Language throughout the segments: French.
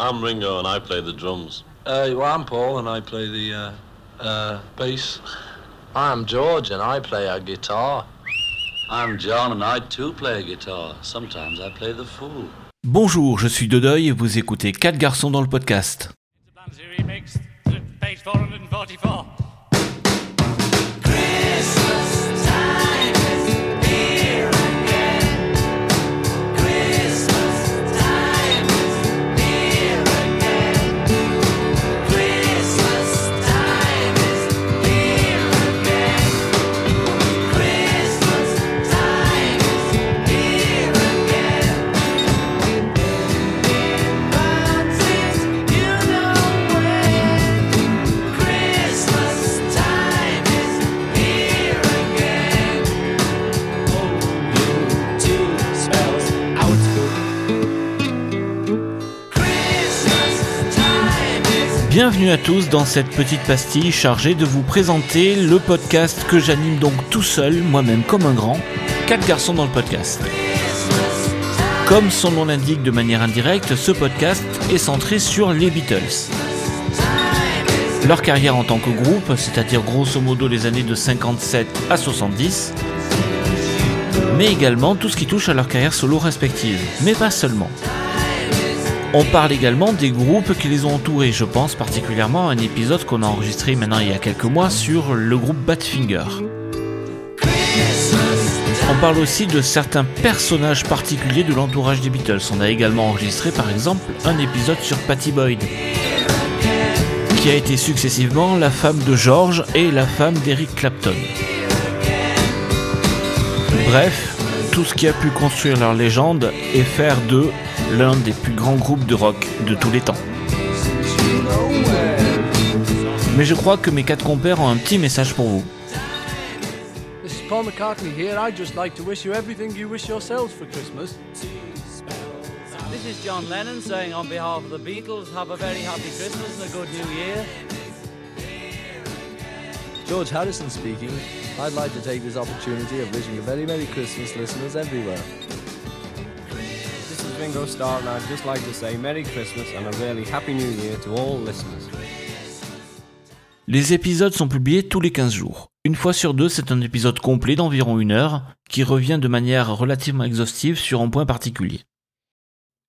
I'm Ringo and I play the drums. Uh, well, I'm Paul and I play the uh, uh, bass. I'm George and I play a guitar. I'm John and I too play a guitar. Sometimes I play the fool. Bonjour, je suis Dodoy et vous écoutez 4 garçons dans le podcast. Remix, page 444. Bienvenue à tous dans cette petite pastille chargée de vous présenter le podcast que j'anime donc tout seul, moi-même comme un grand, 4 garçons dans le podcast. Comme son nom l'indique de manière indirecte, ce podcast est centré sur les Beatles. Leur carrière en tant que groupe, c'est-à-dire grosso modo les années de 57 à 70, mais également tout ce qui touche à leur carrière solo respective, mais pas seulement. On parle également des groupes qui les ont entourés, je pense particulièrement à un épisode qu'on a enregistré maintenant il y a quelques mois sur le groupe Badfinger. On parle aussi de certains personnages particuliers de l'entourage des Beatles. On a également enregistré par exemple un épisode sur Patty Boyd, qui a été successivement la femme de George et la femme d'Eric Clapton. Bref, tout ce qui a pu construire leur légende et faire d'eux l'un des plus grands groupes de rock de tous les temps. Mais je crois que mes quatre compères ont un petit message pour vous. This is Paul McCartney here. I'd just like to wish you everything you wish yourselves for Christmas. This is John Lennon saying on behalf of the Beatles, have a very happy Christmas and a good new year. George Harrison speaking. I'd like to take this opportunity of wishing a very Merry Christmas, listeners everywhere. This is Ringo Starr, and I'd just like to say Merry Christmas and a really Happy New Year to all listeners. Les épisodes sont publiés tous les 15 jours. Une fois sur deux, c'est un épisode complet d'environ une heure qui revient de manière relativement exhaustive sur un point particulier.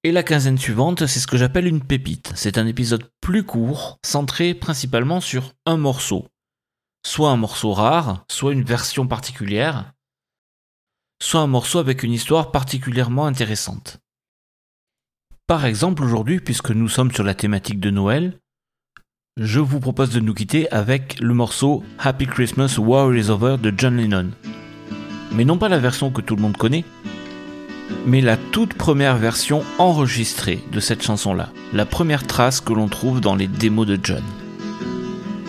Et la quinzaine suivante, c'est ce que j'appelle une pépite. C'est un épisode plus court, centré principalement sur un morceau. Soit un morceau rare, soit une version particulière, soit un morceau avec une histoire particulièrement intéressante. Par exemple, aujourd'hui, puisque nous sommes sur la thématique de Noël, je vous propose de nous quitter avec le morceau Happy Christmas War is Over de John Lennon. Mais non pas la version que tout le monde connaît, mais la toute première version enregistrée de cette chanson-là, la première trace que l'on trouve dans les démos de John.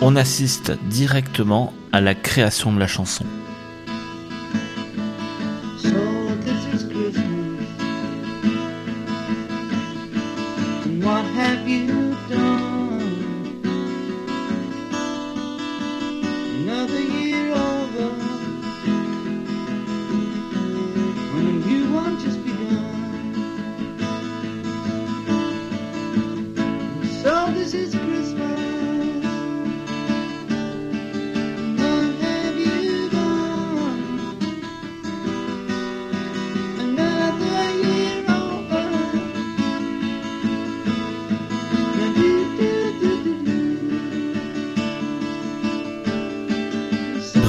On assiste directement à la création de la chanson.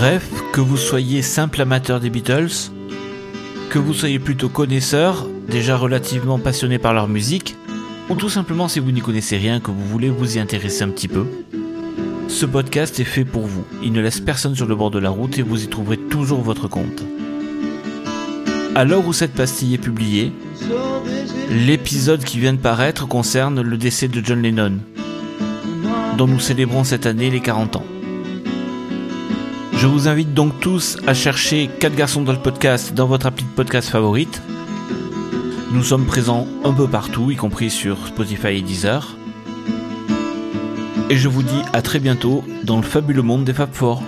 Bref, que vous soyez simple amateur des Beatles, que vous soyez plutôt connaisseur, déjà relativement passionné par leur musique, ou tout simplement si vous n'y connaissez rien, que vous voulez vous y intéresser un petit peu, ce podcast est fait pour vous. Il ne laisse personne sur le bord de la route et vous y trouverez toujours votre compte. À l'heure où cette pastille est publiée, l'épisode qui vient de paraître concerne le décès de John Lennon, dont nous célébrons cette année les 40 ans. Je vous invite donc tous à chercher 4 garçons dans le podcast dans votre appli de podcast favorite. Nous sommes présents un peu partout, y compris sur Spotify et Deezer. Et je vous dis à très bientôt dans le fabuleux monde des Fab Four.